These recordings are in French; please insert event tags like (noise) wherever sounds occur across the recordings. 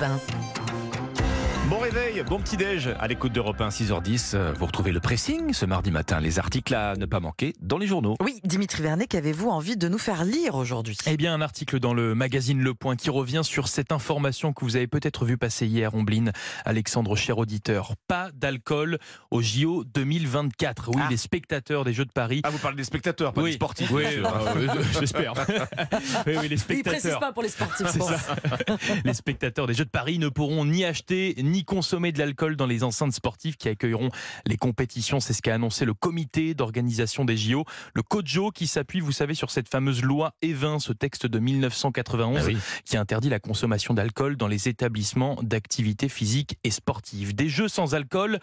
Ben. Bon réveil, bon petit déj à l'écoute d'Europe 1 6h10. Euh, Vous retrouvez le pressing ce mardi matin, les articles à ne pas manquer dans les journaux. Oui, Dimitri Vernet, qu'avez-vous envie de nous faire lire aujourd'hui? Eh bien, un article dans le magazine Le Point qui revient sur cette information que vous avez peut-être vu passer hier, Ombline, Alexandre, cher auditeur. Pas d'alcool au JO 2024. Oui, Ah. les spectateurs des Jeux de Paris. Ah, vous parlez des spectateurs, pas oui, des sportifs. Oui, ah, j'espère. (laughs) oui, oui, les Il précise spectateurs. pas pour les sportifs, ça. (laughs) Les spectateurs des Jeux de Paris ne pourront ni acheter ni consommer de l'alcool dans les enceintes sportives qui accueilleront les compétitions. C'est ce qu'a annoncé le comité d'organisation des JO. Le COJO qui s'appuie, vous savez, sur cette fameuse loi E20, ce texte de 1991 Ah oui. qui interdit la consommation d'alcool dans les établissements d'activités physiques et sportives. Des jeux sans alcool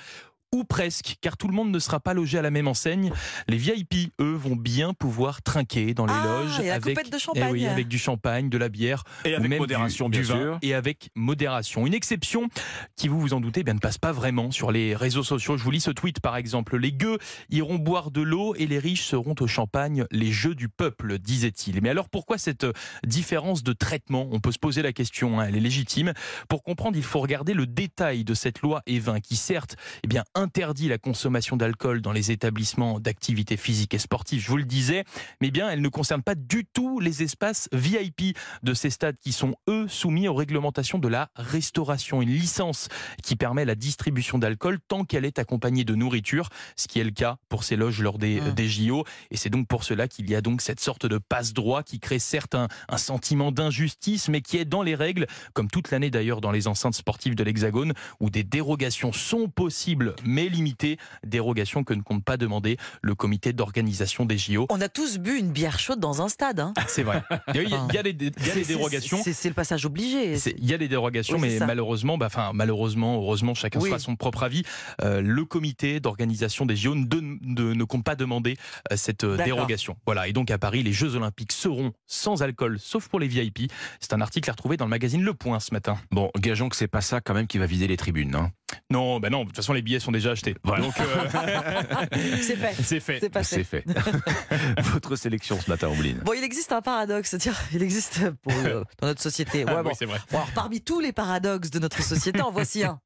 ou presque, car tout le monde ne sera pas logé à la même enseigne. Les VIP, eux, vont bien pouvoir trinquer dans les Ah, loges et la avec, de eh champagne. oui, avec du champagne, de la bière, Et ou avec même modération, du, bien du vin, sûr. et avec modération. Une exception qui, vous vous en doutez, eh bien, ne passe pas vraiment sur les réseaux sociaux. Je vous lis ce tweet par exemple. Les gueux iront boire de l'eau et les riches seront au champagne. Les jeux du peuple, disait-il. Mais alors pourquoi cette différence de traitement? On peut se poser la question, hein, elle est légitime. Pour comprendre, il faut regarder le détail de cette loi E20 qui certes eh bien, interdit la consommation d'alcool dans les établissements d'activités physiques et sportives, je vous le disais, mais bien elle ne concerne pas du tout les espaces VIP de ces stades qui sont eux soumis aux réglementations de la restauration. Une licence qui permet la distribution d'alcool tant qu'elle est accompagnée de nourriture, ce qui est le cas pour ces loges lors des, Mmh. des JO. Et c'est donc pour cela qu'il y a donc cette sorte de passe-droit qui crée certes un, un sentiment d'injustice, mais qui est dans les règles, comme toute l'année d'ailleurs dans les enceintes sportives de l'Hexagone, où des dérogations sont possibles, mais limitées, dérogations que ne compte pas demander le comité d'organisation des JO. On a tous bu une bière chaude dans un stade. hein. (laughs) C'est vrai. Il y a, il y a- il y a des, il y a C'est- des c'est- dérogations. c'est- le passage obligé. C'est- Il y a des dérogations, Oui, mais ça. malheureusement, bah, enfin malheureusement, heureusement, chacun Oui. fera son propre avis. Euh, le comité d'organisation des JO ne, de- ne compte pas demander euh, cette euh, dérogation. Voilà. Et donc à Paris, les Jeux Olympiques seront sans alcool, sauf pour les VIP. C'est un article à retrouver dans le magazine Le Point ce matin. Bon, gageons que c'est pas ça quand même qui va vider les tribunes. hein. Non, bah non. De toute façon, les billets sont déjà achetés. Voilà. Donc euh, (laughs) C'est fait. c'est fait. C'est passé. C'est fait. (laughs) Votre sélection ce matin, Ombline. Bon, il existe un paradoxe. Tiens, il existe pour, euh, (laughs) dans notre société. Ouais, Ah, bon. oui, c'est vrai. Bon, alors, parmi tous les paradoxes de notre société, en voici un.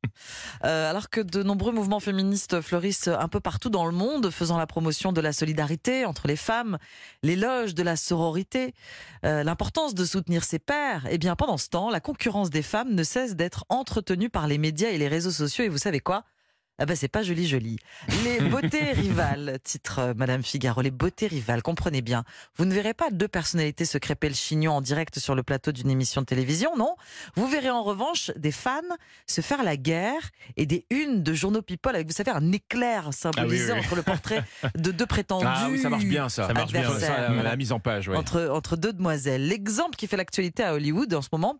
Euh, alors que de nombreux mouvements féministes fleurissent un peu partout dans le monde, faisant la promotion de la solidarité entre les femmes, l'éloge de la sororité, euh, l'importance de soutenir ses pairs, et bien pendant ce temps, la concurrence des femmes ne cesse d'être entretenue par les médias et les réseaux sociaux. Et vous savez quoi? Ah ben c'est pas joli joli. Les (laughs) beautés rivales, titre euh, Madame Figaro, les beautés rivales, comprenez bien. Vous ne verrez pas deux personnalités se crêper le chignon en direct sur le plateau d'une émission de télévision, non? Vous verrez en revanche des fans se faire la guerre et des unes de journaux people avec, vous savez, un éclair symbolisé Ah oui, oui. entre le portrait (laughs) de deux prétendus. Ah oui, ça marche bien ça. Ça marche bien, Ça, la, la mise en page, ouais. Entre, entre deux demoiselles. L'exemple qui fait l'actualité à Hollywood en ce moment,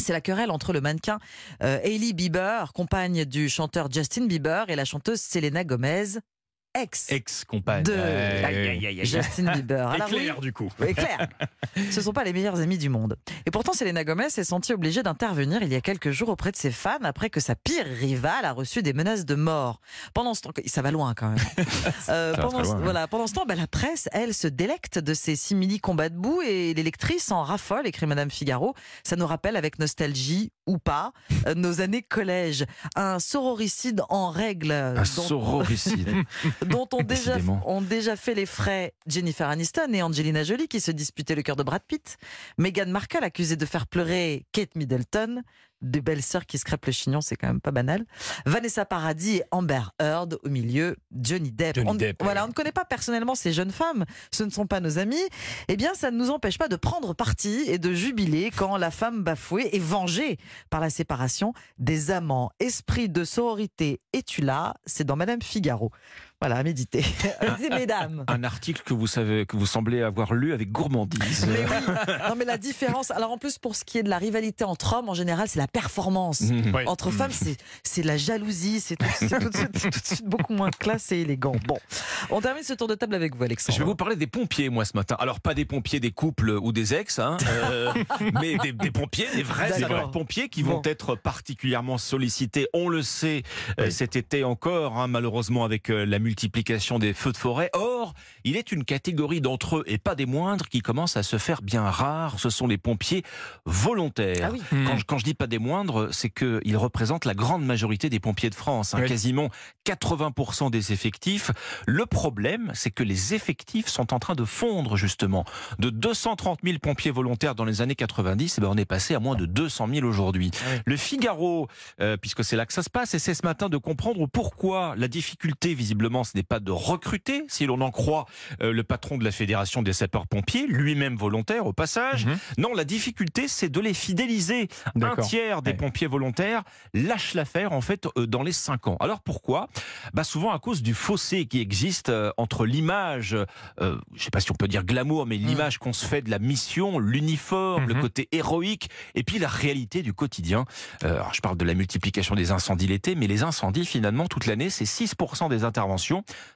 c'est la querelle entre le mannequin euh, Hailey Bieber, compagne du chanteur Justin Bieber, et la chanteuse Selena Gomez, ex Ex-compagne. de. Justin (laughs) Bieber. Alors oui, Éclair du coup. oui, clair. (laughs) Ce ne sont pas les meilleurs amis du monde. Et pourtant, Selena Gomez s'est sentie obligée d'intervenir il y a quelques jours auprès de ses fans après que sa pire rivale a reçu des menaces de mort. Pendant ce temps, ça va loin quand même. (laughs) Euh, pendant, loin, voilà, pendant ce temps, bah, la presse, elle, se délecte de ces simili combats de boue et les lectrices en raffolent, écrit Madame Figaro. Ça nous rappelle avec nostalgie ou pas euh, nos années collège. Un sororicide en règle Un dont- sororicide. (laughs) dont ont déjà, ont déjà fait les frais Jennifer Aniston et Angelina Jolie qui se disputaient le cœur de Brad Pitt. Meghan Markle accusée de faire pleurer Kate Middleton. Deux belles sœurs qui se crêpent le chignon, c'est quand même pas banal. Vanessa Paradis et Amber Heard au milieu, Johnny Depp. Johnny on, Depp, voilà, on ne connaît pas personnellement ces jeunes femmes, ce ne sont pas nos amis. Eh bien, ça ne nous empêche pas de prendre parti et de jubiler quand la femme bafouée est vengée par la séparation des amants. Esprit de sororité, es-tu là C'est dans Madame Figaro. Voilà, à méditer. (laughs) Mesdames. Un article que vous savez, que vous semblez avoir lu avec gourmandise. Mais oui. Non, mais la différence. Alors, en plus, pour ce qui est de la rivalité entre hommes, en général, c'est la performance. Mmh. Entre femmes, c'est c'est la jalousie, c'est tout, c'est tout de suite- c'est tout de suite beaucoup moins classe et élégant. Bon, on termine ce tour de table avec vous, Alexandre. Je vais vous parler des pompiers, moi, ce matin. Alors, pas des pompiers des couples ou des ex, hein, euh, (laughs) mais des, des pompiers, des vrais sapeurs-pompiers qui vont Bon. être particulièrement sollicités. On le sait, euh, Oui. cet été encore, hein, malheureusement, avec euh, la multiplication des feux de forêt. Or, il est une catégorie d'entre eux, et pas des moindres, qui commence à se faire bien rare. Ce sont les pompiers volontaires. Ah oui. Hmm. Quand, je, quand je dis pas des moindres, c'est qu'ils représentent la grande majorité des pompiers de France, hein, Oui. quasiment 80% des effectifs. Le problème, c'est que les effectifs sont en train de fondre justement. De 230 000 pompiers volontaires dans les années 90, eh ben, on est passé à moins de 200 000 aujourd'hui. Ah oui. Le Figaro, euh, puisque c'est là que ça se passe, essaie ce matin de comprendre pourquoi la difficulté, visiblement, ce n'est pas de recruter, si l'on en croit euh, le patron de la Fédération des sapeurs-pompiers, lui-même volontaire au passage. Mhm. Non, la difficulté, c'est de les fidéliser. Un tiers des Ouais. pompiers volontaires lâchent l'affaire, en fait, euh, dans les 5 ans. Alors pourquoi? Bah Souvent à cause du fossé qui existe euh, entre l'image, je sais pas si on peut dire glamour, mais l'image qu'on se fait de la mission, l'uniforme, le Mhm. côté héroïque, et puis la réalité du quotidien. Alors, je parle de la multiplication des incendies l'été, mais les incendies, finalement, toute l'année, c'est 6% des interventions.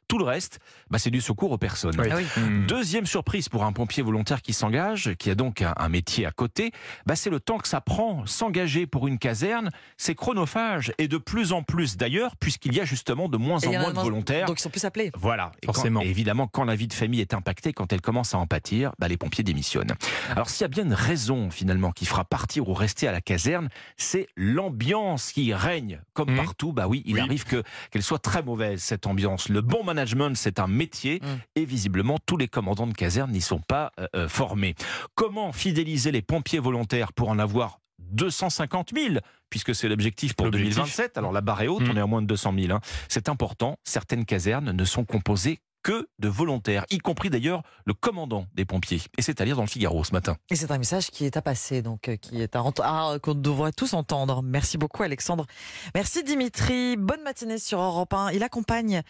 Tout le reste, bah, c'est du secours aux personnes. Oui. Ah oui. Hmm. Deuxième surprise pour un pompier volontaire qui s'engage, qui a donc un, un métier à côté, bah c'est le temps que ça prend. S'engager pour une caserne, c'est chronophage. Et de plus en plus d'ailleurs, puisqu'il y a justement de moins Et en moins de volontaires. Donc ils sont plus appelés. Voilà. Et quand- Forcément. et évidemment, quand la vie de famille est impactée, quand elle commence à en pâtir, bah, les pompiers démissionnent. Alors, s'il y a bien une raison, finalement, qui fera partir ou rester à la caserne, c'est l'ambiance qui règne. Comme Mhm. partout, bah oui, il Oui. arrive que, qu'elle soit très mauvaise, cette ambiance. Le bon management, c'est un métier. Mhm. Et visiblement, tous les commandants de caserne n'y sont pas euh, euh, formés. Comment fidéliser les pompiers volontaires pour en avoir 250 000 puisque c'est l'objectif pour L'objectif. 2027. Alors la barre est haute, Mhm. on est à moins de 200 000. hein. C'est important, certaines casernes ne sont composées que de volontaires, y compris d'ailleurs le commandant des pompiers. Et c'est à lire dans le Figaro ce matin. Et c'est un message qui est à passer, donc euh, qui est à ah, qu'on devrait tous entendre. Merci beaucoup, Alexandre. Merci, Dimitri. Bonne matinée sur Europe 1. Il accompagne